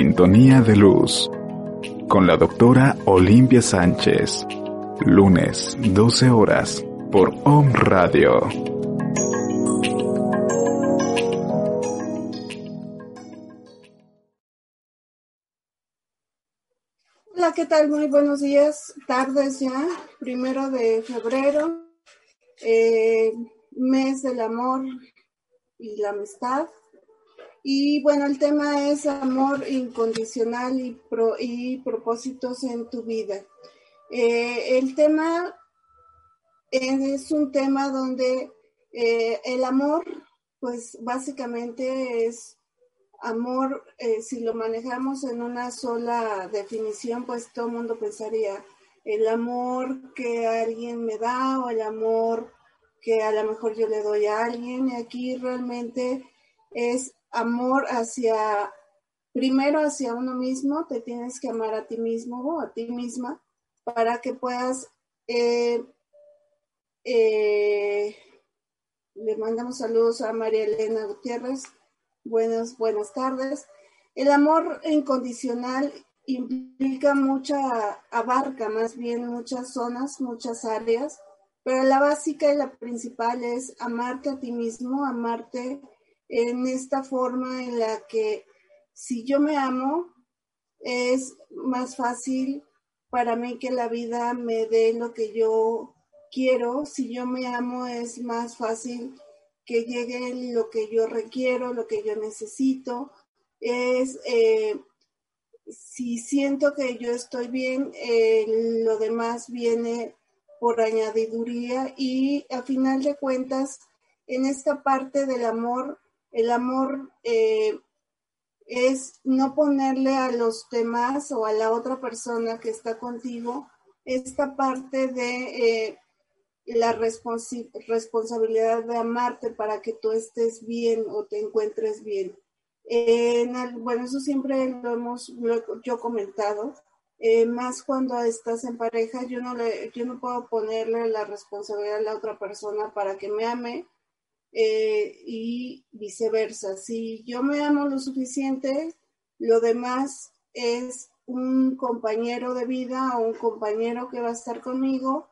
Sintonía de Luz con la doctora Olimpia Sánchez. Lunes, 12 horas, por Om Radio. Hola, ¿qué tal? Muy buenos días, tardes ya, primero de febrero, eh, mes del amor y la amistad. Y bueno, el tema es amor incondicional y, y propósitos en tu vida. Eh, el tema es un tema donde eh, el amor, pues básicamente es amor, eh, si lo manejamos en una sola definición, pues todo el mundo pensaría el amor que alguien me da o el amor que a lo mejor yo le doy a alguien. Y aquí realmente es amor hacia, primero hacia uno mismo, te tienes que amar a ti mismo o a ti misma para que puedas, eh, eh, le mandamos saludos a María Elena Gutiérrez, buenas, buenas tardes. El amor incondicional implica mucha, abarca más bien muchas zonas, muchas áreas, pero la básica y la principal es amarte a ti mismo, amarte en esta forma en la que si yo me amo, es más fácil para mí que la vida me dé lo que yo quiero. Si yo me amo, es más fácil que llegue lo que yo requiero, lo que yo necesito. Es, eh, si siento que yo estoy bien, eh, lo demás viene por añadiduría y a final de cuentas, en esta parte del amor, el amor eh, es no ponerle a los demás o a la otra persona que está contigo esta parte de eh, la responsabilidad de amarte para que tú estés bien o te encuentres bien. bueno, eso siempre lo hemos yo comentado. Eh, más cuando estás en pareja, yo no, le, yo no puedo ponerle la responsabilidad a la otra persona para que me ame, eh, y viceversa. Si yo me amo lo suficiente, lo demás es un compañero de vida o un compañero que va a estar conmigo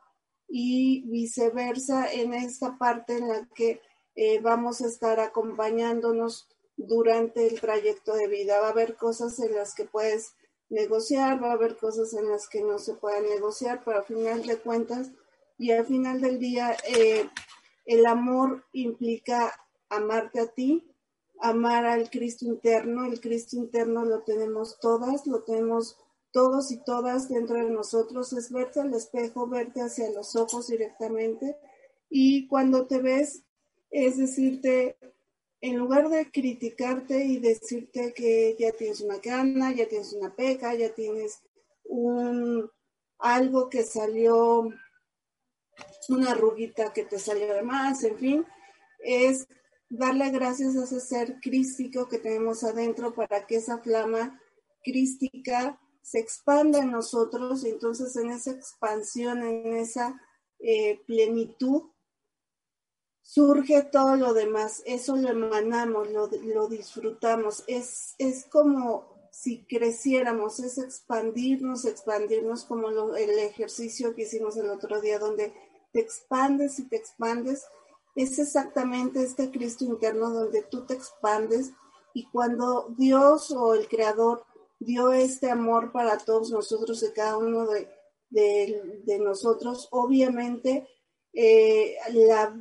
y viceversa en esta parte en la que eh, vamos a estar acompañándonos durante el trayecto de vida. Va a haber cosas en las que puedes negociar, va a haber cosas en las que no se puedan negociar, pero al final de cuentas y al final del día eh, el amor implica amarte a ti, amar al Cristo interno. El Cristo interno lo tenemos todas, lo tenemos todos y todas dentro de nosotros. Es verte al espejo, verte hacia los ojos directamente. Y cuando te ves, es decirte, en lugar de criticarte y decirte que ya tienes una cana, ya tienes una peca, ya tienes un algo que salió una arruguita que te salió de más, en fin, es darle gracias a ese ser crístico que tenemos adentro para que esa flama crística se expanda en nosotros, y entonces en esa expansión, en esa eh, plenitud, surge todo lo demás, eso lo emanamos, lo, lo disfrutamos, es, es como si creciéramos, es expandirnos, expandirnos como el ejercicio que hicimos el otro día, donde te expandes y te expandes. Es exactamente este Cristo interno donde tú te expandes y cuando Dios o el Creador dio este amor para todos nosotros y cada uno de, de, nosotros, obviamente eh,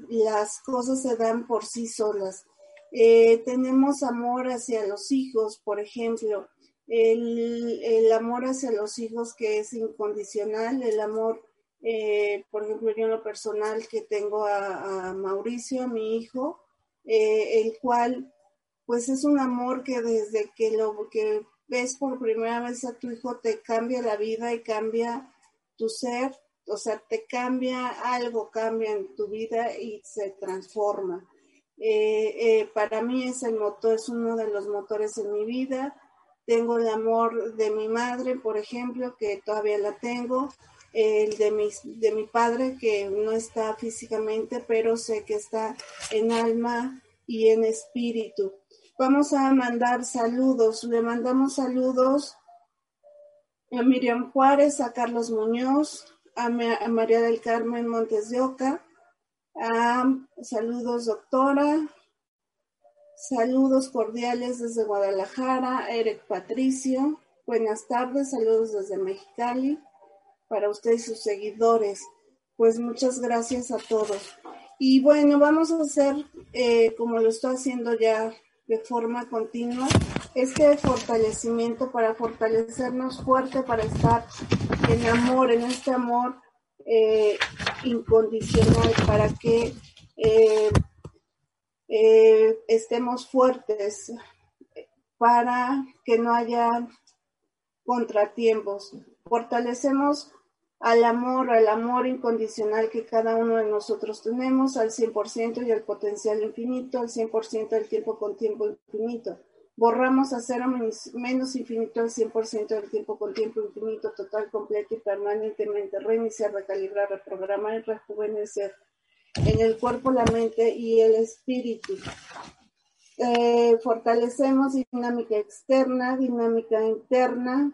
las cosas se dan por sí solas. Eh, tenemos amor hacia los hijos, por ejemplo, el, amor hacia los hijos que es incondicional, el amor, eh, por ejemplo, yo en lo personal que tengo a, Mauricio, a mi hijo, el cual pues es un amor que desde que lo que ves por primera vez a tu hijo te cambia la vida y cambia tu ser, o sea, te cambia algo, cambia en tu vida y se transforma. Eh, eh, para mí es el motor, es uno de los motores en mi vida. Tengo el amor de mi madre, por ejemplo, que todavía la tengo, el de mi, de mi padre, que no está físicamente, pero sé que está en alma y en espíritu. Vamos a mandar saludos. Le mandamos saludos a Miriam Juárez, a Carlos Muñoz, a, María del Carmen Montes de Oca. saludos, doctora. Saludos cordiales desde Guadalajara, Eric Patricio. Buenas tardes, saludos desde Mexicali para ustedes y sus seguidores. Pues muchas gracias a todos. Y bueno, vamos a hacer, eh, como lo estoy haciendo ya de forma continua este fortalecimiento para fortalecernos fuerte, para estar en amor, en este amor eh, incondicional, para que eh, eh, estemos fuertes, para que no haya contratiempos. Fortalecemos al amor, al amor incondicional que cada uno de nosotros tenemos, al 100% y al potencial infinito, al 100% del tiempo con tiempo infinito. Borramos a cero menos infinito al 100% del tiempo con tiempo infinito, total, completo y permanentemente. Reiniciar, recalibrar, reprogramar y rejuvenecer en el cuerpo, la mente y el espíritu. Eh, fortalecemos dinámica externa, dinámica interna,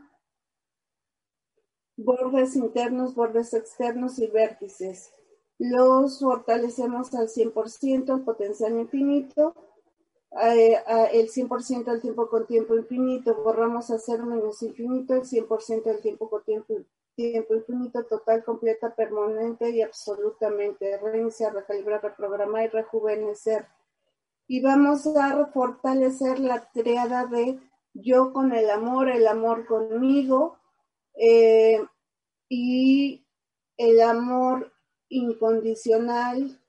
bordes internos, bordes externos y vértices. Los fortalecemos al 100%, el potencial infinito, eh, el 100% del tiempo con tiempo infinito, borramos a cero menos infinito, el 100% del tiempo con tiempo, tiempo infinito, total, completa, permanente y absolutamente. Reiniciar, recalibrar, reprogramar y rejuvenecer. Y vamos a fortalecer la triada de yo con el amor, el amor conmigo, eh, y el amor incondicional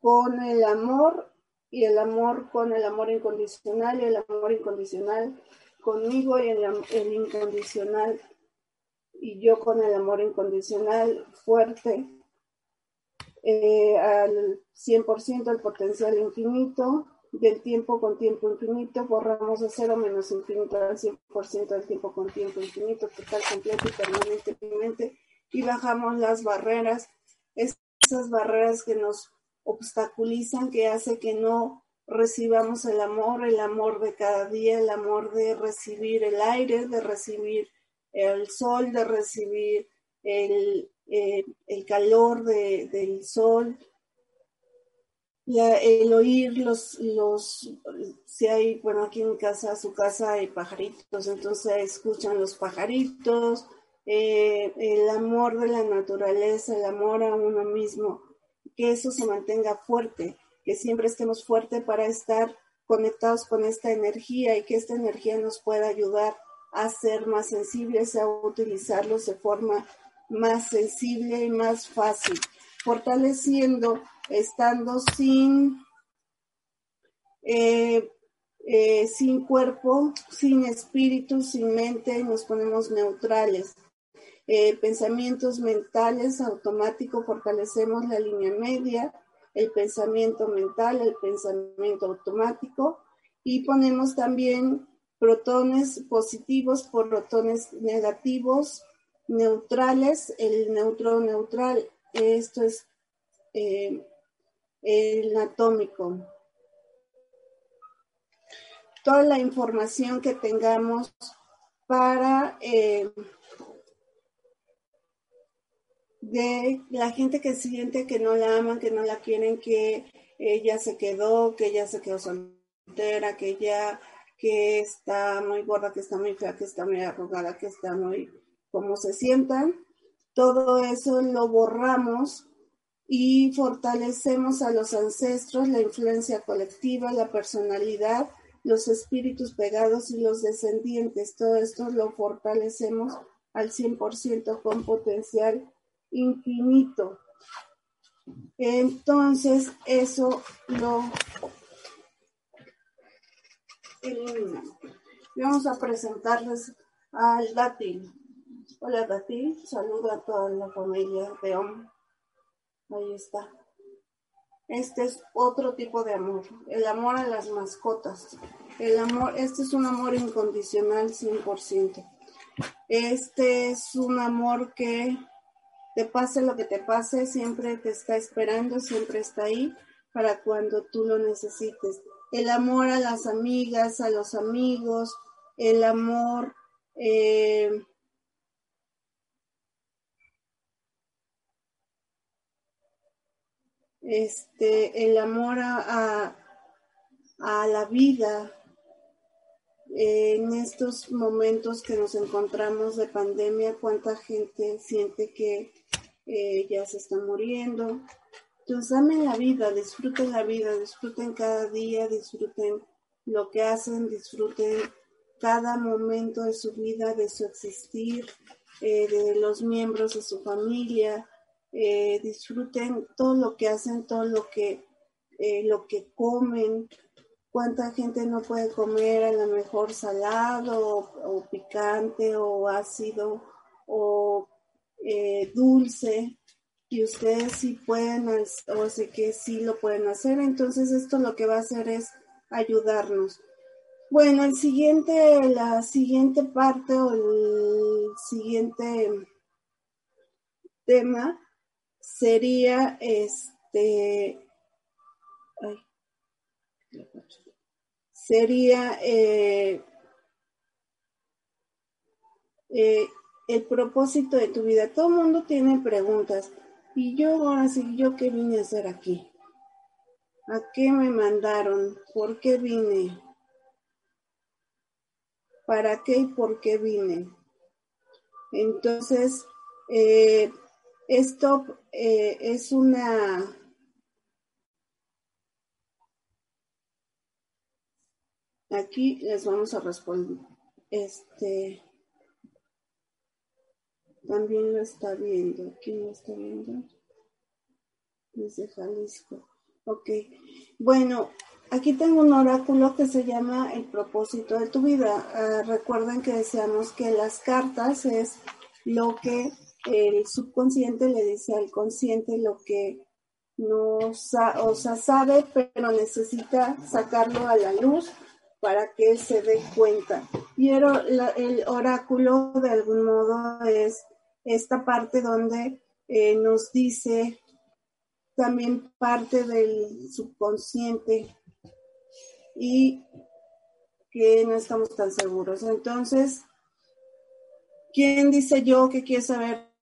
con el amor y el amor con el amor incondicional y el amor incondicional conmigo y el, incondicional y yo con el amor incondicional fuerte eh, al 100% al potencial infinito del tiempo con tiempo infinito, borramos de cero menos infinito al 100% del tiempo con tiempo infinito, total, completo y permanentemente, y bajamos las barreras, esas barreras que nos obstaculizan, que hace que no recibamos el amor, el amor de cada día, el amor de recibir el aire, de recibir el sol, de recibir el, eh, calor del sol, el oír los, los, si hay, bueno, aquí en casa, su casa hay pajaritos, entonces escuchan los pajaritos, eh, el amor de la naturaleza, el amor a uno mismo, que eso se mantenga fuerte, que siempre estemos fuertes para estar conectados con esta energía y que esta energía nos pueda ayudar a ser más sensibles, a utilizarlos de forma más sensible y más fácil, fortaleciendo estando sin, eh, eh, sin cuerpo, sin espíritu, sin mente, nos ponemos neutrales. Eh, pensamientos mentales automáticos, fortalecemos la línea media, el pensamiento mental, el pensamiento automático y ponemos también protones positivos, protones negativos, neutrales, el neutro neutral. Esto es el atómico. Toda la información que tengamos para eh, de la gente que siente que no la aman, que no la quieren, que ella se quedó, que ella se quedó soltera, que ella que está muy gorda, que está muy fea, que está muy arrugada, que está muy como se sientan. Todo eso lo borramos y fortalecemos a los ancestros, la influencia colectiva, la personalidad, los espíritus pegados y los descendientes. Todo esto lo fortalecemos al 100% con potencial infinito. Entonces, eso lo eliminamos. Vamos a presentarles al dátil. Hola dátil, saluda a toda la familia de Om. Ahí está. Este es otro tipo de amor, el amor a las mascotas. El amor, este es un amor incondicional 100%. Este es un amor que te pase lo que te pase, siempre te está esperando, siempre está ahí para cuando tú lo necesites. El amor a las amigas, a los amigos, el amor eh, este, el amor a, a, la vida en estos momentos que nos encontramos de pandemia, cuánta gente siente que eh, ya se está muriendo. Entonces, amen la vida, disfruten la vida, disfruten cada día, disfruten lo que hacen, disfruten cada momento de su vida, de su existir, eh, de los miembros de su familia, eh, disfruten todo lo que hacen, todo lo que, lo que comen. Cuánta gente no puede comer a lo mejor salado o, o picante o ácido o eh, dulce y ustedes sí pueden, o sé que sí lo pueden hacer, entonces esto lo que va a hacer es ayudarnos. Bueno, el siguiente, la siguiente parte o el siguiente tema sería este, sería eh, eh, el propósito de tu vida. Todo el mundo tiene preguntas. Y yo ahora sí, ¿yo qué vine a hacer aquí? ¿A qué me mandaron? ¿Por qué vine? ¿Para qué y por qué vine? Entonces, eh, esto eh, es una... Aquí les vamos a responder. Este también lo está viendo. ¿Quién lo está viendo? Desde Jalisco. Ok. Bueno, aquí tengo un oráculo que se llama El propósito de tu vida. Ah, recuerden que decíamos que las cartas es lo que el subconsciente le dice al consciente, lo que no o sea, sabe, pero necesita sacarlo a la luz para que se dé cuenta. Y el oráculo de algún modo es esta parte donde eh, nos dice también parte del subconsciente y que no estamos tan seguros. Entonces, ¿quién dice yo que quiere saber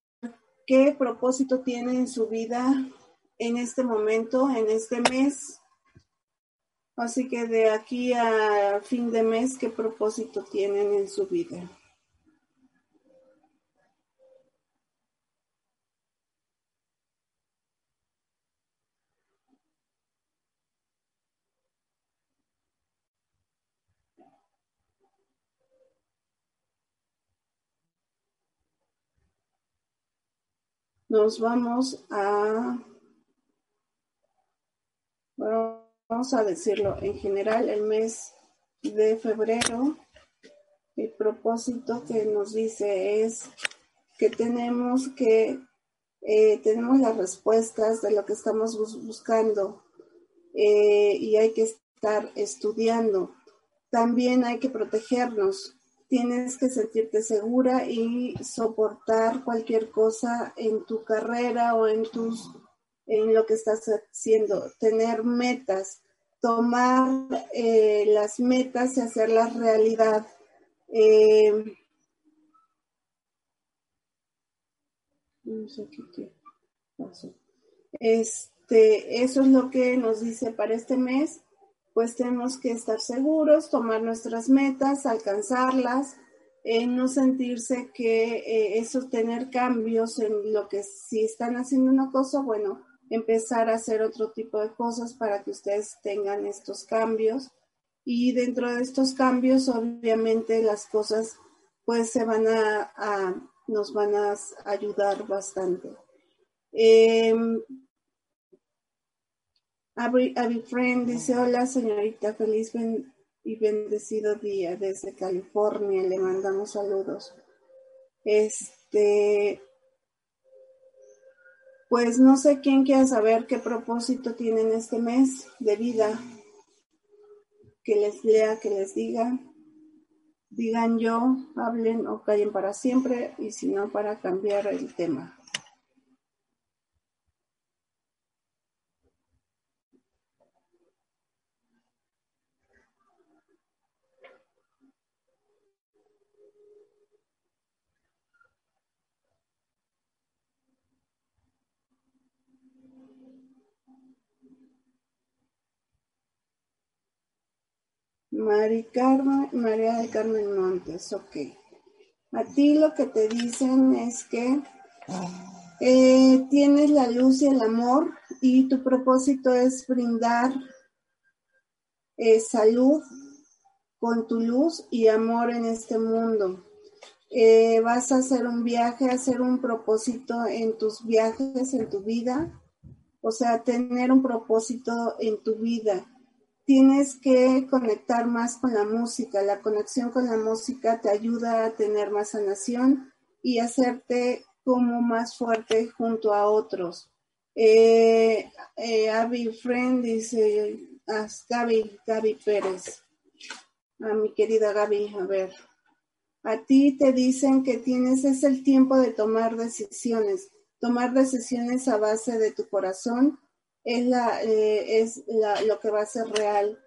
qué propósito tiene en su vida en este momento, en este mes? Así que de aquí a fin de mes, ¿qué propósito tienen en su vida? Nos vamos a, vamos a decirlo, en general el mes de febrero, el propósito que nos dice es que tenemos que, eh, tenemos las respuestas de lo que estamos buscando eh, y hay que estar estudiando. También hay que protegernos tienes que sentirte segura y soportar cualquier cosa en tu carrera o en tus en lo que estás haciendo, tener metas, tomar eh, las metas y hacerlas realidad. Eh, no sé qué pasó. Este, eso es lo que nos dice para este mes. Pues tenemos que estar seguros, tomar nuestras metas, alcanzarlas, eh, no sentirse que eh, eso, tener cambios en lo que si están haciendo una cosa, bueno, empezar a hacer otro tipo de cosas para que ustedes tengan estos cambios. Y dentro de estos cambios, obviamente, las cosas pues se van a, nos van a ayudar bastante. Eh, Abby, Friend dice, hola señorita, feliz y bendecido día desde California, le mandamos saludos. Este, pues no sé quién quiera saber qué propósito tienen este mes de vida. Que les lea, que les diga. Digan yo, hablen o callen para siempre y si no para cambiar el tema. Mari María de Carmen Montes, ok. A ti lo que te dicen es que eh, tienes la luz y el amor y tu propósito es brindar eh, salud con tu luz y amor en este mundo. Eh, vas a hacer un viaje, hacer un propósito en tus viajes, en tu vida, o sea, tener un propósito en tu vida tienes que conectar más con la música. La conexión con la música te ayuda a tener más sanación y hacerte como más fuerte junto a otros. Eh, eh Abby Friend dice, a Gaby, Gaby Pérez, a mi querida Gaby, a ver, a ti te dicen que tienes, es el tiempo de tomar decisiones, tomar decisiones a base de tu corazón es, la, eh, es lo que va a ser real.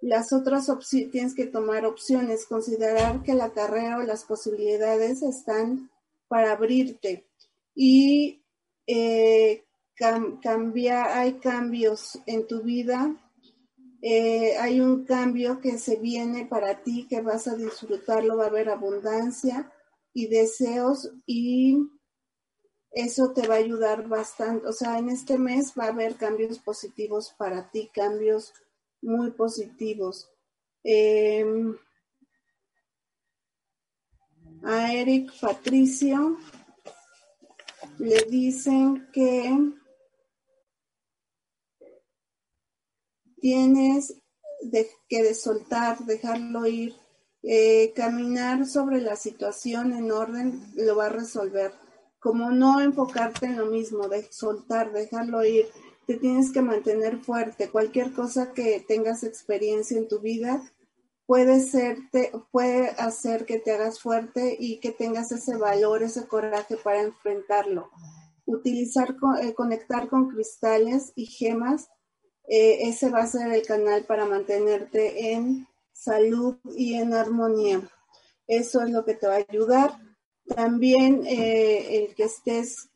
Las otras opciones, tienes que tomar opciones, considerar que la carrera o las posibilidades están para abrirte. Y eh, hay cambios en tu vida, eh, hay un cambio que se viene para ti, que vas a disfrutarlo, va a haber abundancia y deseos y eso te va a ayudar bastante. O sea, en este mes va a haber cambios positivos para ti, cambios muy positivos. Em, a Eric Patricio le dicen que tienes que de soltar, dejarlo ir, eh, caminar sobre la situación en orden, lo va a resolver como no enfocarte en lo mismo, de soltar, dejarlo ir, te tienes que mantener fuerte. Cualquier cosa que tengas experiencia en tu vida puede, serte, puede hacer que te hagas fuerte y que tengas ese valor, ese coraje para enfrentarlo. Utilizar, eh, conectar con cristales y gemas, eh, ese va a ser el canal para mantenerte en salud y en armonía. Eso es lo que te va a ayudar también eh, el que estés,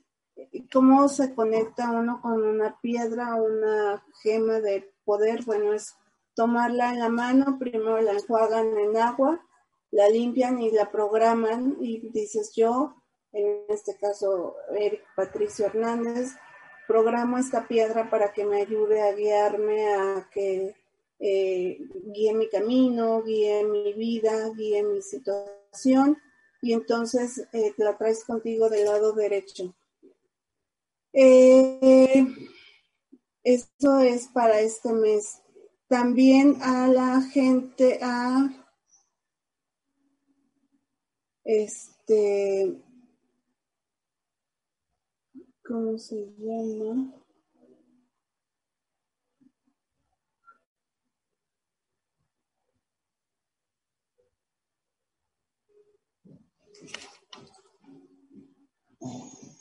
cómo se conecta uno con una piedra, una gema de poder, bueno, es tomarla en la mano, primero la enjuagan en agua, la limpian y la programan y dices yo, en este caso Eric Patricio Hernández, programo esta piedra para que me ayude a guiarme, a que eh, guíe mi camino, guíe mi vida, guíe mi situación y entonces eh, la traes contigo del lado derecho. Eh, esto es para este mes. También a la gente, a este, ¿cómo se llama?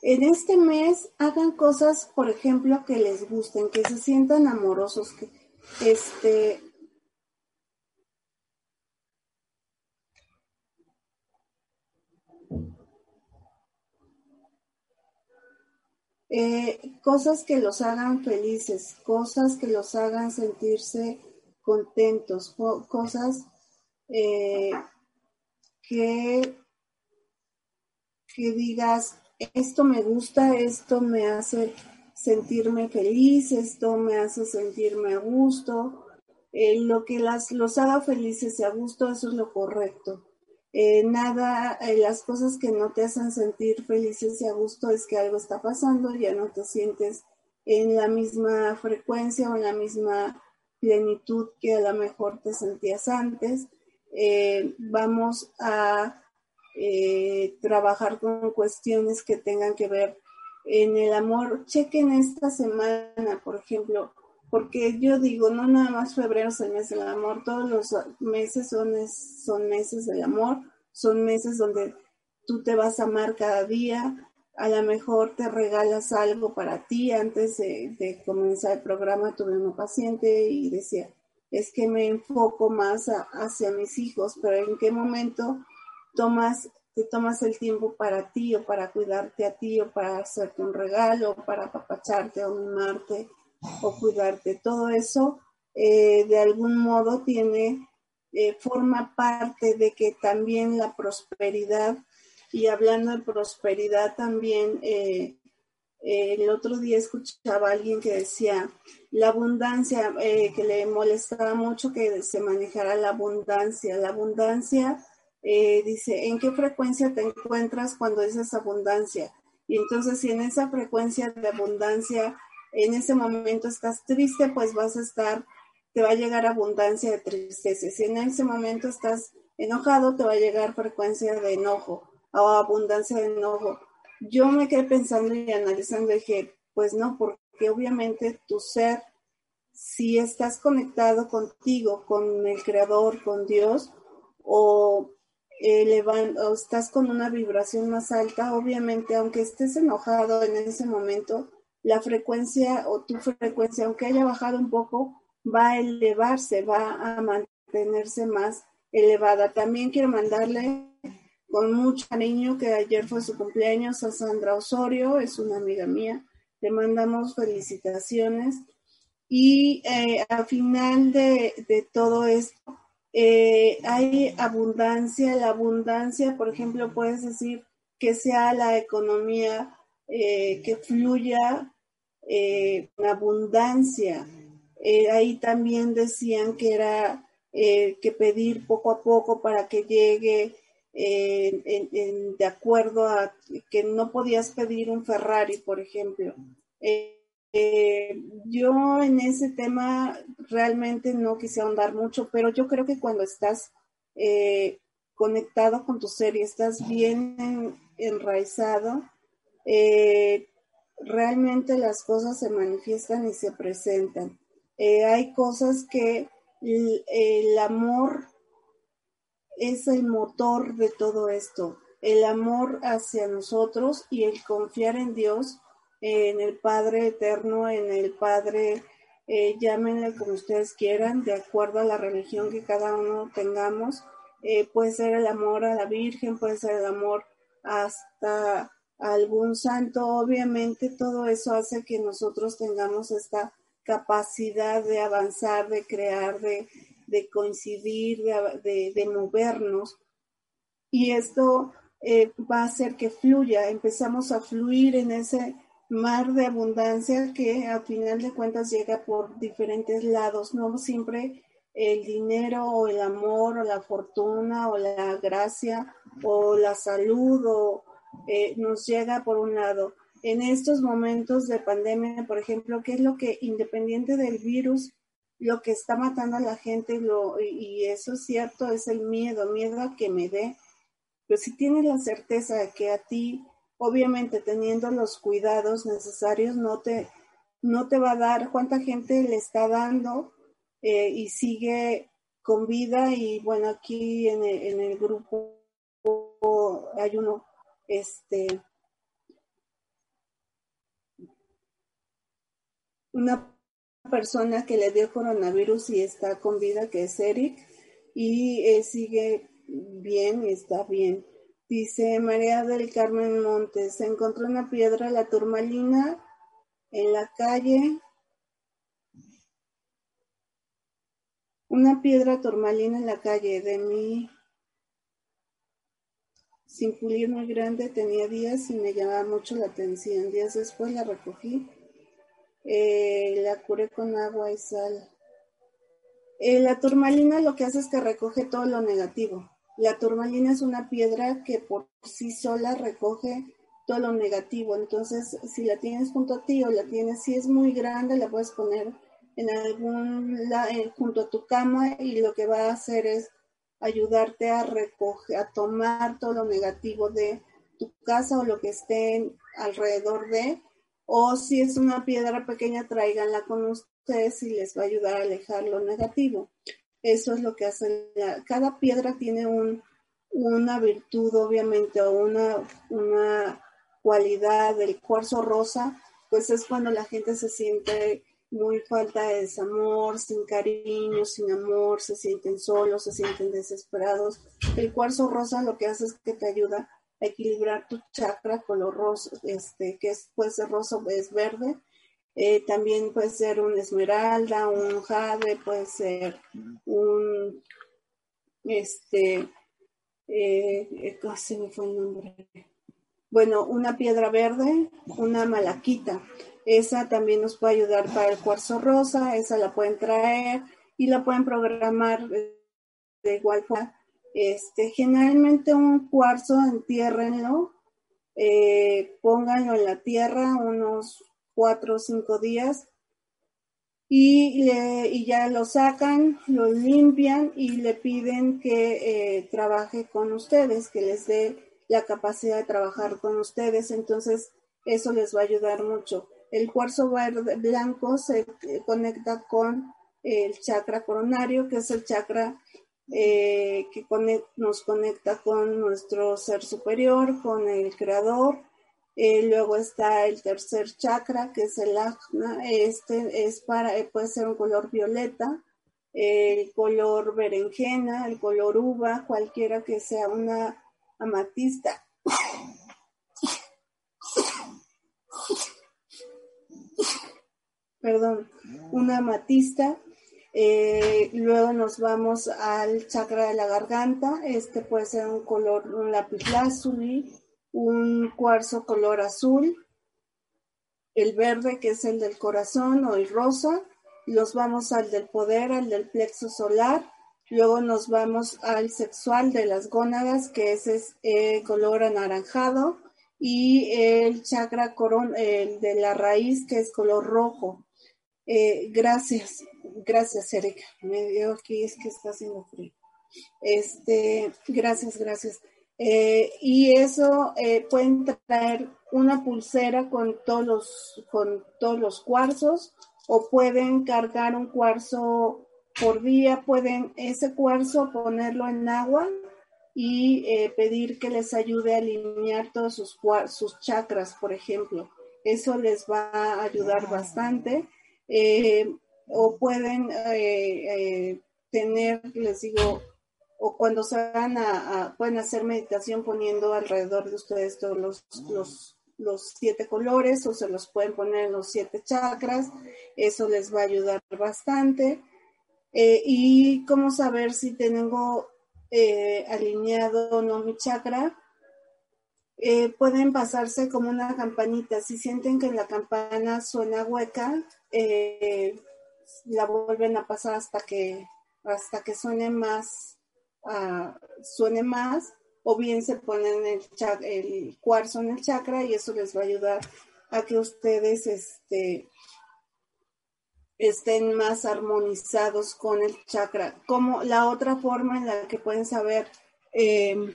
En este mes hagan cosas, por ejemplo, que les gusten, que se sientan amorosos, que este eh, cosas que los hagan felices, cosas que los hagan sentirse contentos, cosas eh, que, que digas, esto me gusta, esto me hace sentirme feliz, esto me hace sentirme a gusto, eh, lo que las, los haga felices y a gusto, eso es lo correcto. Eh, nada, eh, las cosas que no te hacen sentir felices y a gusto es que algo está pasando, ya no te sientes en la misma frecuencia o en la misma plenitud que a lo mejor te sentías antes. Vamos a trabajar con cuestiones que tengan que ver en el amor. Chequen esta semana, por ejemplo, porque yo digo, no nada más febrero es el mes del amor, todos los meses son, son meses del amor, son meses donde tú te vas a amar cada día, a lo mejor te regalas algo para ti. Antes de, comenzar el programa tuve una paciente y decía, es que me enfoco más hacia mis hijos, pero ¿en qué momento tomas, te tomas el tiempo para ti o para cuidarte a ti o para hacerte un regalo, o para apapacharte o mimarte? o cuidarte. Todo eso eh, de algún modo tiene, eh, forma parte de que también la prosperidad, y hablando de prosperidad también, eh, el otro día escuchaba a alguien que decía la abundancia, que le molestaba mucho que se manejara la abundancia. La abundancia, dice, ¿en qué frecuencia te encuentras cuando dices abundancia? Y entonces, si en esa frecuencia de abundancia en ese momento estás triste, pues vas a estar, te va a llegar abundancia de tristeza. Si en ese momento estás enojado, te va a llegar frecuencia de enojo o abundancia de enojo. Yo me quedé pensando y analizando dije, pues no, porque obviamente tu ser, si estás conectado contigo, con el Creador, con Dios, o, o estás con una vibración más alta, obviamente, aunque estés enojado en ese momento, la frecuencia o tu frecuencia, aunque haya bajado un poco, va a elevarse, va a mantenerse más elevada. También quiero mandarle con mucho cariño que ayer fue su cumpleaños a Sandra Osorio, es una amiga mía. Le mandamos felicitaciones. Y eh, al final de, todo esto, eh, hay abundancia. La abundancia, por ejemplo, puedes decir que sea la economía eh, que fluya eh, con abundancia. Eh, ahí también decían que era que pedir poco a poco para que llegue de acuerdo a que no podías pedir un Ferrari, por ejemplo. Yo en ese tema realmente no quise ahondar mucho, pero yo creo que cuando estás conectado con tu ser y estás bien enraizado, eh, realmente las cosas se manifiestan y se presentan. Eh, hay cosas que el, amor es el motor de todo esto, el amor hacia nosotros y el confiar en Dios, en el Padre eterno, en el Padre, eh, llámenle como ustedes quieran, de acuerdo a la religión que cada uno tengamos. puede ser el amor a la Virgen, puede ser el amor hasta algún santo, obviamente todo eso hace que nosotros tengamos esta capacidad de avanzar, de crear, de, coincidir, de, movernos. Y esto eh, va a hacer que fluya, empezamos a fluir en ese mar de abundancia que a final de cuentas llega por diferentes lados, no siempre el dinero o el amor o la fortuna o la gracia o la salud o, eh, nos llega por un lado. En estos momentos de pandemia, por ejemplo, ¿qué es lo que, independiente del virus, lo que está matando a la gente, y eso es cierto, es el miedo, miedo a que me dé. Pero si tienes la certeza de que a ti, obviamente teniendo los cuidados necesarios, no te, no te va a dar, cuánta gente le está dando eh, y sigue con vida. Y bueno, aquí en en el grupo hay uno este, una persona que le dio coronavirus y está con vida, que es Eric, y sigue bien está bien. Dice María del Carmen Montes, se encontró una piedra, la turmalina, en la calle. Una piedra turmalina en la calle de mí, sin pulir muy grande, tenía días y me llamaba mucho la atención. Días después la recogí, eh, la curé con agua y sal. Eh, la turmalina lo que hace es que recoge todo lo negativo. La turmalina es una piedra que por sí sola recoge todo lo negativo. Entonces, si la tienes junto a ti o la tienes, si es muy grande, la puedes poner en algún lado, eh, junto a tu cama y lo que va a hacer es ayudarte a recoger, a tomar todo lo negativo de tu casa o lo que esté alrededor de, o si es una piedra pequeña, tráiganla con ustedes y les va a ayudar a alejar lo negativo. Eso es lo que hace. cada piedra tiene un, una virtud, obviamente, o una, una cualidad. del cuarzo rosa, pues es cuando la gente se siente muy falta de desamor, sin cariño, sin amor, se sienten solos, se sienten desesperados. El cuarzo rosa lo que hace es que te ayuda a equilibrar tu chakra color rosa, este, que es, puede ser rosa, es verde, eh, también puede ser un esmeralda, un jade, puede ser un, este, eh, eh me fue el nombre? Bueno, una piedra verde, una malaquita. Esa también nos puede ayudar para el cuarzo rosa, esa la pueden traer y la pueden programar de igual forma. Este, generalmente un cuarzo entiérrenlo, eh, pónganlo en la tierra unos cuatro o cinco días y, y, ya lo sacan, lo limpian y le piden que eh, trabaje con ustedes, que les dé la capacidad de trabajar con ustedes. Entonces, eso les va a ayudar mucho. El cuarzo verde blanco se eh, conecta con el chakra coronario, que es el chakra eh, que nos conecta con nuestro ser superior, con el creador, eh, luego está el tercer chakra, que es el ajna. Este es para, eh, puede ser un color violeta, el color berenjena, el color uva, cualquiera que sea una amatista. Perdón, una amatista. Eh, luego nos vamos al chakra de la garganta. Este puede ser un color, un lapislázuli, un cuarzo color azul, el verde que es el del corazón o el rosa, los vamos al del poder, al del plexo solar, luego nos vamos al sexual de las gónadas que ese es el color anaranjado y el chakra coron, el de la raíz que es color rojo. Eh, gracias, gracias Erika. Me dio aquí es que está haciendo frío. Este, gracias, gracias. Eh, y eso eh, pueden traer una pulsera con todos los, con todos los cuarzos o pueden cargar un cuarzo por día, pueden ese cuarzo ponerlo en agua y eh, pedir que les ayude a alinear todos sus, sus chakras, por ejemplo. Eso les va a ayudar bastante. o pueden tener, les digo, o cuando se van a, pueden hacer meditación poniendo alrededor de ustedes todos los, los, siete colores o se los pueden poner en los siete chakras, eso les va a ayudar bastante. Eh, y cómo saber si tengo eh, alineado o no mi chakra, eh, pueden pasarse como una campanita. Si sienten que la campana suena hueca, la vuelven a pasar hasta que, hasta que suene más, suene más, o bien se ponen el, el cuarzo en el chakra y eso les va a ayudar a que ustedes este, estén más armonizados con el chakra. Como la otra forma en la que pueden saber em,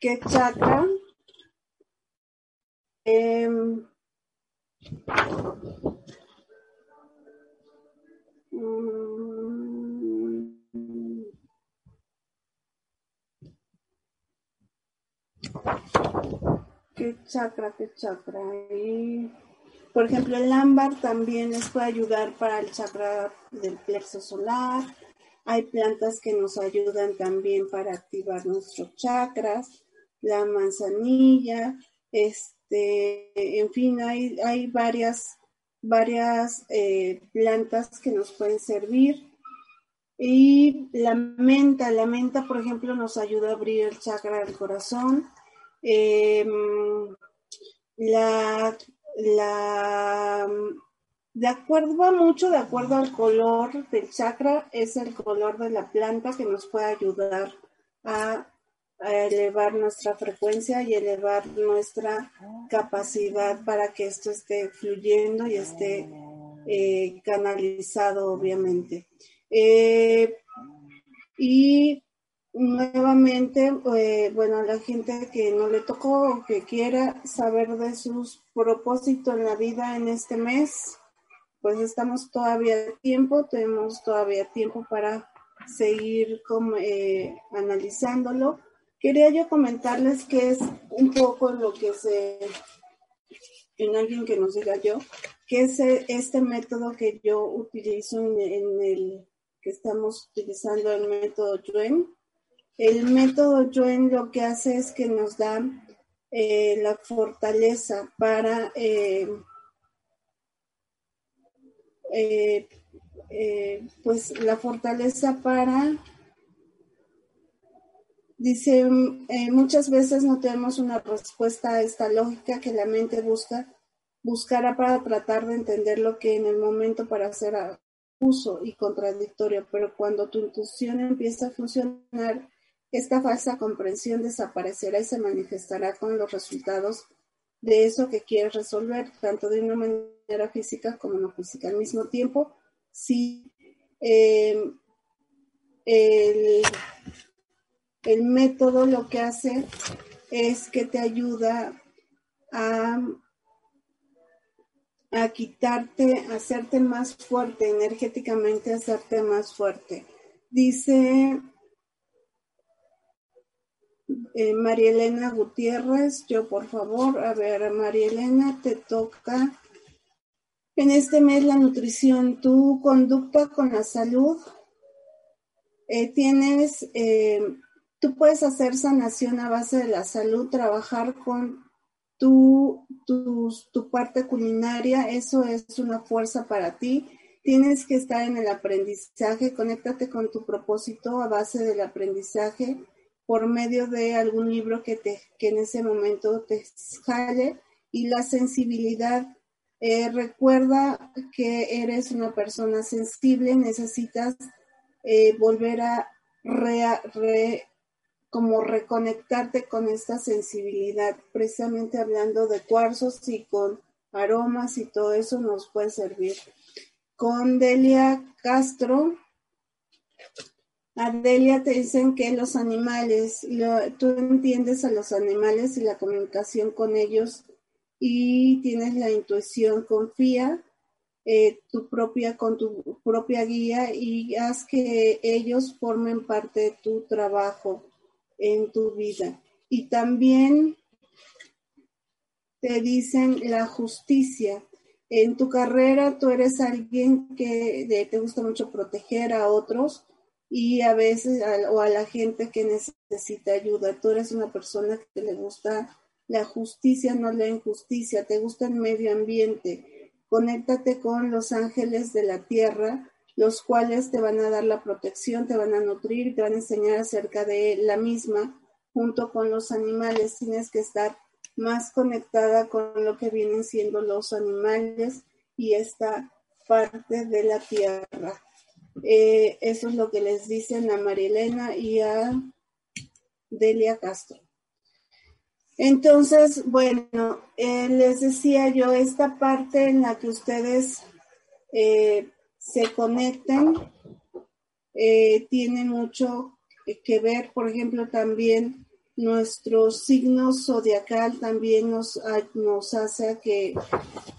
qué chakra em, ¿Qué chakra, qué chakra? Y, por ejemplo, el ámbar también les puede ayudar para el chakra del plexo solar. Hay plantas que nos ayudan también para activar nuestros chakras. la manzanilla, este, en fin, hay, hay varias, varias eh, plantas que nos pueden servir. Y la menta, la menta, por ejemplo, nos ayuda a abrir el chakra del corazón. Em, la, la, de acuerdo, va mucho de acuerdo al color del chakra, es el color de la planta que nos puede ayudar a, elevar nuestra frecuencia y elevar nuestra capacidad para que esto esté fluyendo y esté eh, canalizado, obviamente. Eh, y nuevamente, eh, bueno, la gente que no le tocó o que quiera saber de sus propósitos en la vida en este mes, pues estamos todavía a tiempo, tenemos todavía tiempo para seguir eh, analizándolo. Quería yo comentarles que es un poco lo que se, en alguien que nos diga yo, que es este método que yo utilizo en, el que estamos utilizando, el método Yuen. El método Yuen lo que hace es que nos da eh, la fortaleza para eh, eh, eh, pues la fortaleza para, dice, muchas veces no tenemos una respuesta a esta lógica que la mente busca, buscará para tratar de entender lo que en el momento para hacer uso y contradictorio, pero cuando tu intuición empieza a funcionar, esta falsa comprensión desaparecerá y se manifestará con los resultados de eso que quieres resolver, tanto de una manera física como no física. Al mismo tiempo, si eh, el, el, método lo que hace es que te ayuda a, a quitarte, a hacerte más fuerte, energéticamente hacerte más fuerte. Dice eh, María Elena Gutiérrez, yo por favor, a ver, María Elena, te toca. En este mes la nutrición, tu conducta con la salud, eh, tienes, eh, tú puedes hacer sanación a base de la salud, trabajar con tu, tu, tu parte culinaria, eso es una fuerza para ti. Tienes que estar en el aprendizaje, conéctate con tu propósito a base del aprendizaje por medio de algún libro que, te, que en ese momento te jale y la sensibilidad. Eh, recuerda que eres una persona sensible, necesitas eh, volver a como reconectarte con esta sensibilidad, precisamente hablando de cuarzos y con aromas y todo eso nos puede servir. Con Delia Castro, Adelia, te dicen que los animales, tú entiendes a los animales y la comunicación con ellos y tienes la intuición, confía eh, tu propia, con tu propia guía y haz que ellos formen parte de tu trabajo en tu vida. Y también te dicen la justicia. En tu carrera tú eres alguien que te gusta mucho proteger a otros y a veces o a la gente que necesita ayuda. Tú eres una persona que le gusta la justicia, no la injusticia, te gusta el medio ambiente. Conéctate con los ángeles de la tierra, los cuales te van a dar la protección, te van a nutrir, te van a enseñar acerca de la misma, junto con los animales. Tienes que estar más conectada con lo que vienen siendo los animales y esta parte de la tierra. Eh, eso es lo que les dicen a Marilena y a Delia Castro. Entonces, bueno, eh, les decía yo, esta parte en la que ustedes eh, se conecten tiene mucho que ver, por ejemplo, también nuestro signo zodiacal también nos, nos hace que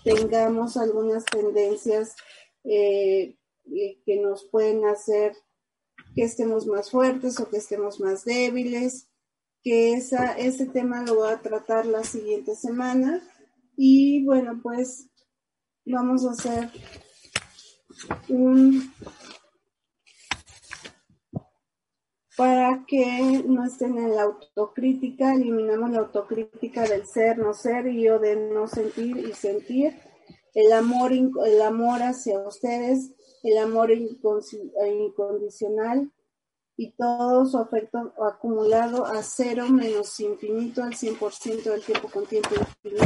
tengamos algunas tendencias que nos pueden hacer que estemos más fuertes o que estemos más débiles, que esa, ese tema lo voy a tratar la siguiente semana. Y bueno, pues vamos a hacer un, para que no estén en la autocrítica, eliminamos la autocrítica del ser, no ser y yo de no sentir y sentir, el amor, el amor hacia ustedes, el amor incondicional y todo su afecto acumulado a cero menos infinito al 100% del tiempo con tiempo infinito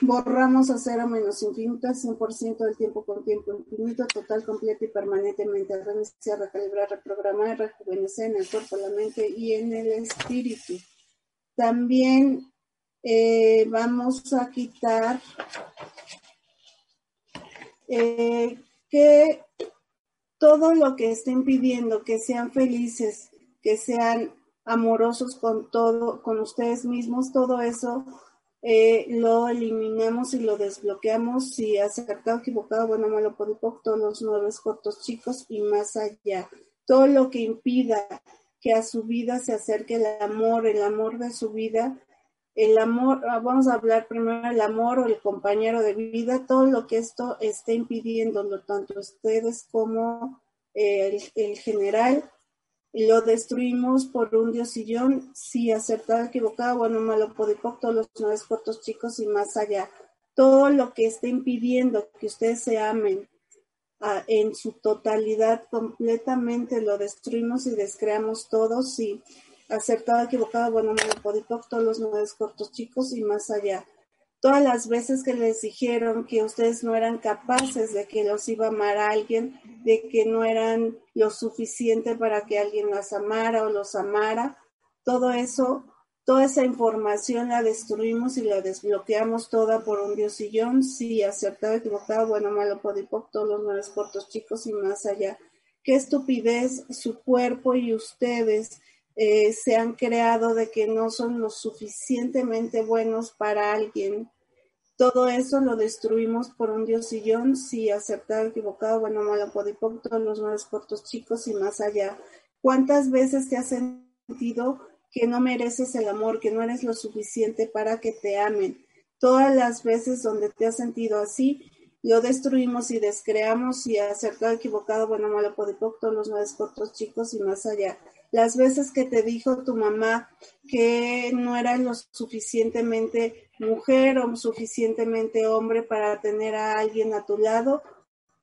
borramos a cero menos infinito, 100% del tiempo con tiempo infinito, total, completo y permanentemente, reiniciar, recalibrar, reprogramar, rejuvenecer en el cuerpo, la mente y en el espíritu. También eh, vamos a quitar eh, que todo lo que esté impidiendo que sean felices, que sean amorosos con todo, con ustedes mismos, todo eso eh, lo eliminamos y lo desbloqueamos si acertado, equivocado, bueno, malo, por todos los nueve cortos chicos y más allá. Todo lo que impida que a su vida se acerque el amor, el amor de su vida, el amor, ah, vamos a hablar primero el amor o el compañero de vida, todo lo que esto esté impidiendo, tanto ustedes como eh, el general, y lo destruimos por un diosillón, si acertado, equivocado, bueno, malo, podipoc, todos los nueve cortos chicos y más allá. Todo lo que esté impidiendo que ustedes se amen ah, en su totalidad completamente lo destruimos y descreamos todos, si acertado, equivocado, bueno, malo, podipoc, todos los nueve cortos chicos y más allá todas las veces que les dijeron que ustedes no eran capaces de que los iba a amar a alguien, de que no eran lo suficiente para que alguien las amara o los amara, todo eso, toda esa información la destruimos y la desbloqueamos toda por un diosillón, sí, acertado, equivocado, bueno, malo, podipoc, todos los nueve cortos chicos y más allá. Qué estupidez su cuerpo y ustedes eh, se han creado de que no son lo suficientemente buenos para alguien todo eso lo destruimos por un diosillón, si aceptar equivocado, bueno, malo, podipoc, todos los nueve cortos chicos y más allá. ¿Cuántas veces te has sentido que no mereces el amor, que no eres lo suficiente para que te amen? Todas las veces donde te has sentido así, lo destruimos y descreamos y acertado, equivocado, bueno, malo, podipoc, todos los nueve cortos chicos y más allá las veces que te dijo tu mamá que no eras lo suficientemente mujer o suficientemente hombre para tener a alguien a tu lado,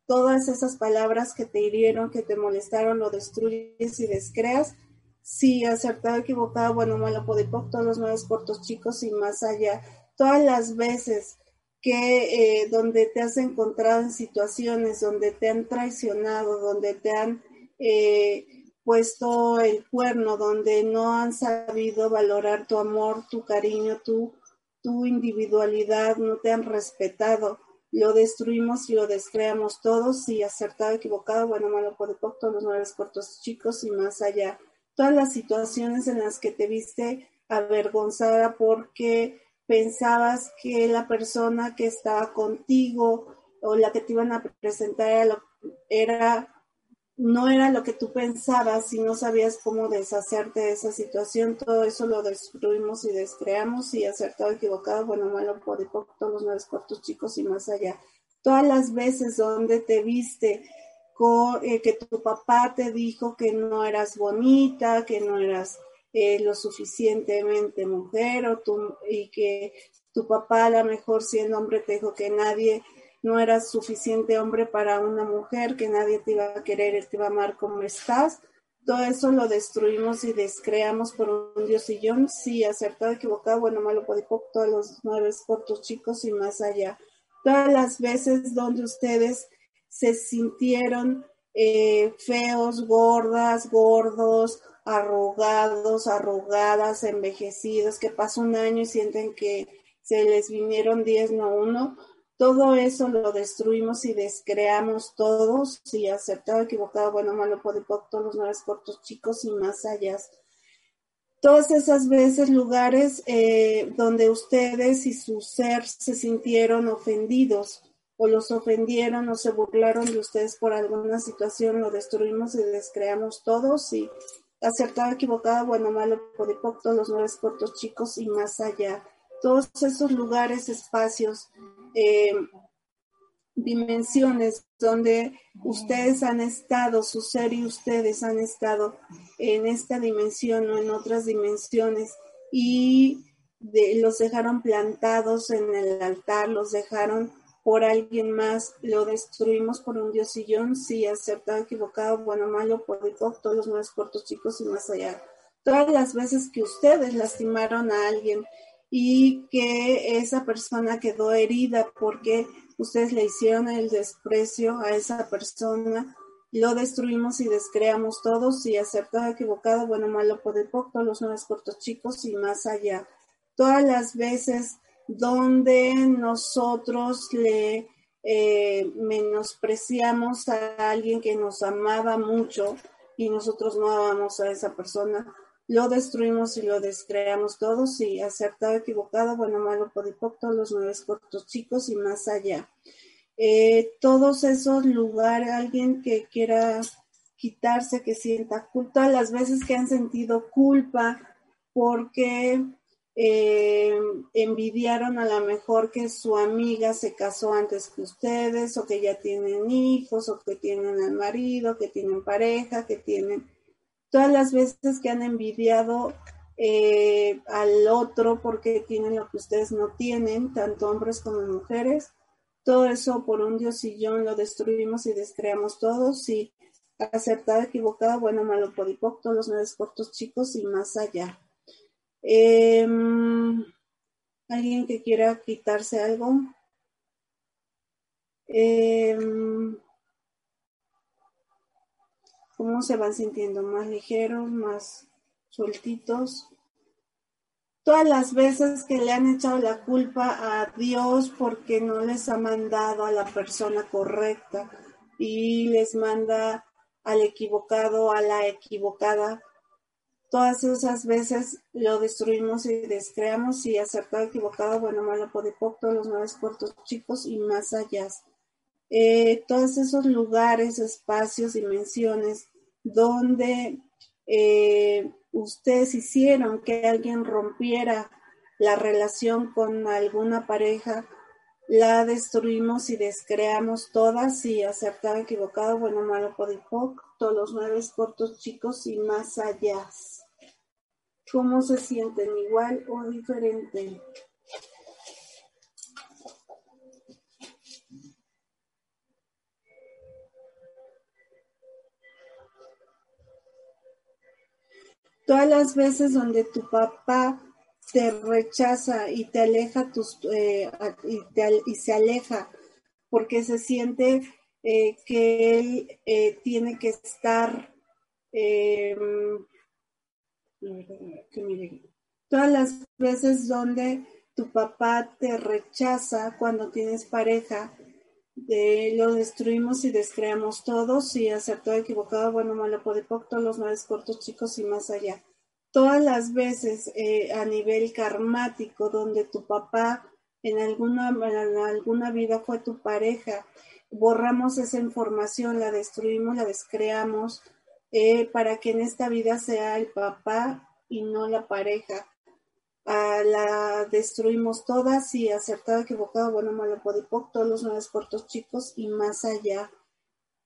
todas esas palabras que te hirieron, que te molestaron, lo destruyes y descreas. Si acertado, equivocado, bueno, malo, podipoc, todos los nueve cortos chicos y más allá. Todas las veces que eh, donde te has encontrado en situaciones donde te han traicionado, donde te han eh, puesto el cuerno, donde no han sabido valorar tu amor, tu cariño, tu, tu individualidad, no te han respetado. Lo destruimos y lo descreamos todos, y acertado, equivocado, bueno, malo, por todos los cortos chicos y más allá. Todas las situaciones en las que te viste avergonzada porque pensabas que la persona que estaba contigo o la que te iban a presentar era no era lo que tú pensabas y no sabías cómo deshacerte de esa situación, todo eso lo destruimos y descreamos y acertado, equivocado, bueno, malo, por todos los nueve cortos chicos y más allá. Todas las veces donde te viste eh, que tu papá te dijo que no eras bonita, que no eras eh, lo suficientemente mujer o tú, y que tu papá a lo mejor siendo hombre te dijo que nadie no eras suficiente hombre para una mujer, que nadie te iba a querer, te iba a amar como estás. Todo eso lo destruimos y descreamos por un diosillón. Sí, acertado, equivocado, bueno, malo, podipoc, todos los nueve cortos chicos y más allá. Todas las veces donde ustedes se sintieron eh, feos, gordas, gordos, arrugados, arrugadas, envejecidos, que pasa un año y sienten que se les vinieron diez, no uno, todo eso lo destruimos y descreamos todos, si acertado, equivocado, bueno, malo, podipoc, todos los nueve cortos chicos y más allá. Todas esas veces, lugares eh, donde ustedes y su ser se sintieron ofendidos o los ofendieron o se burlaron de ustedes por alguna situación, lo destruimos y descreamos todos y acertado, equivocado, bueno, malo, podipoc, todos los nueve cortos chicos y más allá. Todos esos lugares, espacios, eh, dimensiones donde ustedes han estado, su ser y ustedes han estado en esta dimensión o en otras dimensiones y los dejaron plantados en el altar, los dejaron por alguien más, lo destruimos por un diosillón, sí, acertado, equivocado, bueno, malo, por todos los más cortos, chicos y más allá. Todas las veces que ustedes lastimaron a alguien y que esa persona quedó herida porque ustedes le hicieron el desprecio a esa persona, lo destruimos y descreamos todos, y acertado, equivocado, bueno, malo, por todos los nueve cortos chicos y más allá. Todas las veces donde nosotros le eh, menospreciamos a alguien que nos amaba mucho y nosotros no amamos a esa persona, lo destruimos y lo descreamos todos y acertado, equivocado, bueno, malo, todos los nueve cortos chicos y más allá. Eh, todos esos lugares, alguien que quiera quitarse, que sienta culpa, las veces que han sentido culpa porque eh, envidiaron a lo mejor que su amiga se casó antes que ustedes o que ya tienen hijos o que tienen al marido, que tienen pareja, que tienen todas las veces que han envidiado eh, al otro porque tienen lo que ustedes no tienen, tanto hombres como mujeres. Todo eso por un diosillón lo destruimos y descreamos todos y acertado, equivocado, bueno, malo, todos los nueve cortos chicos y más allá. Em, ¿Alguien que quiera quitarse algo? Em, ¿Cómo se van sintiendo? ¿Más ligeros, más sueltitos? Todas las veces que le han echado la culpa a Dios porque no les ha mandado a la persona correcta y les manda al equivocado, a la equivocada, Todas esas veces lo destruimos y descreamos y acertado, equivocado, bueno, malo, podipoc, todos los nueve cortos chicos y más allá. Eh, todos esos lugares, espacios, dimensiones donde eh, ustedes hicieron que alguien rompiera la relación con alguna pareja, la destruimos y descreamos todas y acertado, equivocado, bueno, malo, podipoc, todos los nueve cortos chicos y más allá cómo se sienten, igual o diferente. Todas las veces donde tu papá te rechaza y te aleja tus eh, y, se aleja porque se siente eh, que él eh, tiene que estar Todas las veces donde tu papá te rechaza cuando tienes pareja, lo destruimos y descreamos todos y aceptó equivocado, bueno, malo, podipoc, todos los males cortos, chicos y más allá. Todas las veces eh, a nivel karmático donde tu papá en alguna, en alguna vida fue tu pareja, borramos esa información, la destruimos, la descreamos, eh, para que en esta vida sea el papá y no la pareja. Ah, la destruimos todas y acertado, equivocado, bueno, malo, podipoc, todos los nueve cortos chicos y más allá.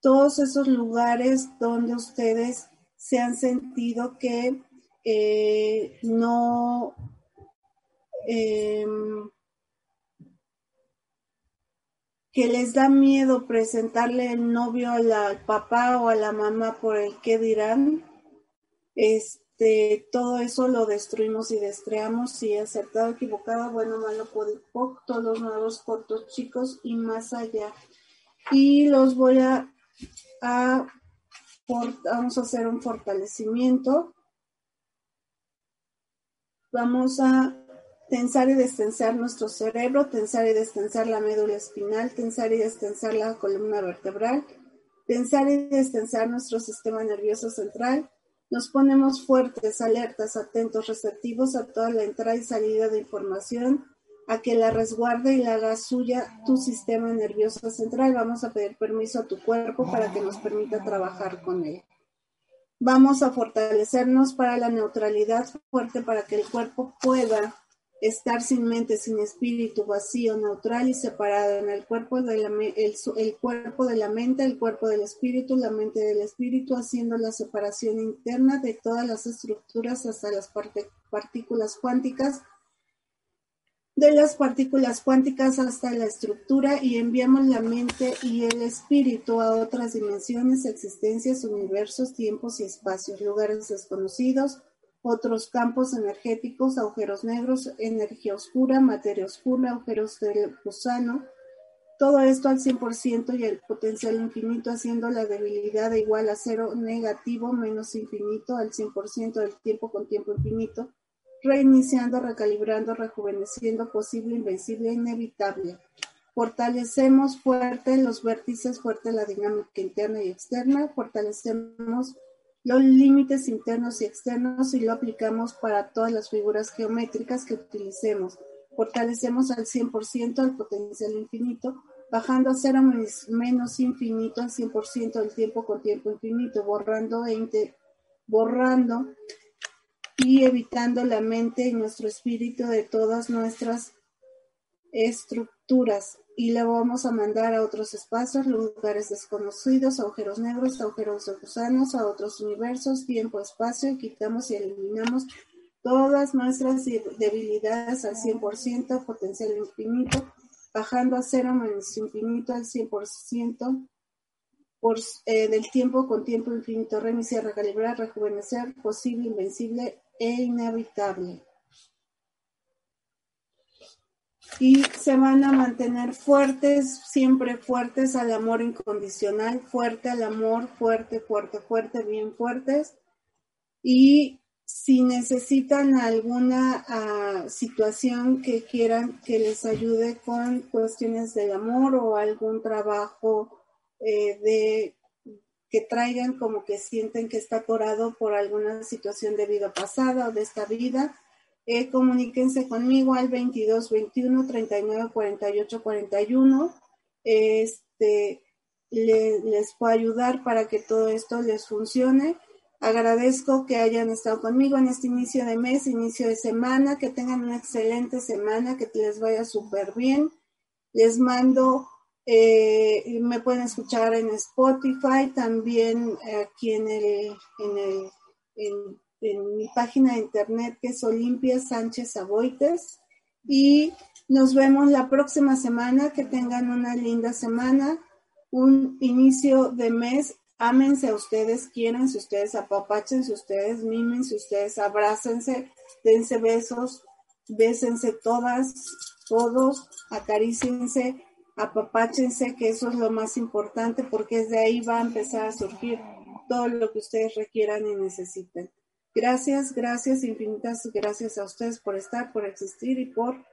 Todos esos lugares donde ustedes se han sentido que eh, no em, que les da miedo presentarle el novio al papá o a la mamá por el que dirán, este, todo eso lo destruimos y descreamos, si acertado, equivocado, bueno, malo, poco, todos nuevos cortos chicos y más allá. Y los voy a, a vamos a hacer un fortalecimiento. Vamos a tensar y destensar nuestro cerebro, tensar y destensar la médula espinal, tensar y destensar la columna vertebral, tensar y destensar nuestro sistema nervioso central. Nos ponemos fuertes, alertas, atentos, receptivos a toda la entrada y salida de información, a que la resguarde y la haga suya tu sistema nervioso central. Vamos a pedir permiso a tu cuerpo para que nos permita trabajar con él. Vamos a fortalecernos para la neutralidad fuerte para que el cuerpo pueda estar sin mente, sin espíritu, vacío, neutral y separado en el cuerpo de la, el, cuerpo de la mente, el cuerpo del espíritu, la mente del espíritu, haciendo la separación interna de todas las estructuras hasta las partículas cuánticas, de las partículas cuánticas hasta la estructura y enviamos la mente y el espíritu a otras dimensiones, existencias, universos, tiempos y espacios, lugares desconocidos, otros campos energéticos, agujeros negros, energía oscura, materia oscura, agujeros del gusano, todo esto al 100% y el potencial infinito haciendo la debilidad igual a cero negativo menos infinito al 100% del tiempo con tiempo infinito, reiniciando, recalibrando, rejuveneciendo, posible, invencible, inevitable. Fortalecemos fuerte los vértices, fuerte la dinámica interna y externa, fortalecemos los límites internos y externos y lo aplicamos para todas las figuras geométricas que utilicemos. Fortalecemos al 100% el potencial infinito, bajando a cero menos infinito al 100% del tiempo con tiempo infinito, borrando, e borrando y evitando la mente y nuestro espíritu de todas nuestras estructuras y la vamos a mandar a otros espacios, lugares desconocidos, agujeros negros, agujeros de gusanos, a otros universos, tiempo, espacio, quitamos y eliminamos todas nuestras debilidades al 100%, potencial infinito, bajando a cero menos infinito al 100% por, eh, del tiempo con tiempo infinito, reiniciar, recalibrar, rejuvenecer, posible, invencible e inevitable y se van a mantener fuertes, siempre fuertes al amor incondicional, fuerte al amor, fuerte, fuerte, fuerte, bien fuertes. Y si necesitan alguna uh, situación que quieran que les ayude con cuestiones del amor o algún trabajo eh, de que traigan como que sienten que está atorado por alguna situación de vida pasada o de esta vida, eh, comuníquense conmigo al 22 21 39 48 41. Este, les puedo ayudar para que todo esto les funcione. Agradezco que hayan estado conmigo en este inicio de mes, inicio de semana, que tengan una excelente semana, que les vaya súper bien. Les mando, eh, me pueden escuchar en Spotify, también aquí en el, en el, en mi página de internet que es Olimpia Sánchez Aboites. Y nos vemos la próxima semana. Que tengan una linda semana, un inicio de mes. Ámense a ustedes, quiéranse ustedes, apapáchense ustedes, mímense ustedes, abrácense, dense besos, bésense todas, todos, acaríciense, apapáchense, que eso es lo más importante porque desde ahí va a empezar a surgir todo lo que ustedes requieran y necesiten. Gracias, gracias, infinitas gracias a ustedes por estar, por existir y por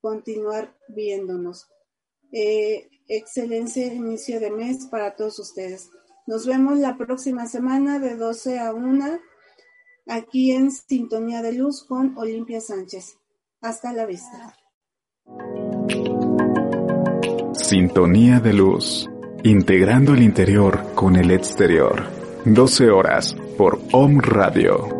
continuar viéndonos. Eh, excelente inicio de mes para todos ustedes. Nos vemos la próxima semana de 12 a 1 aquí en Sintonía de Luz con Olimpia Sánchez. Hasta la vista. Sintonía de Luz, integrando el interior con el exterior. 12 horas por Om Radio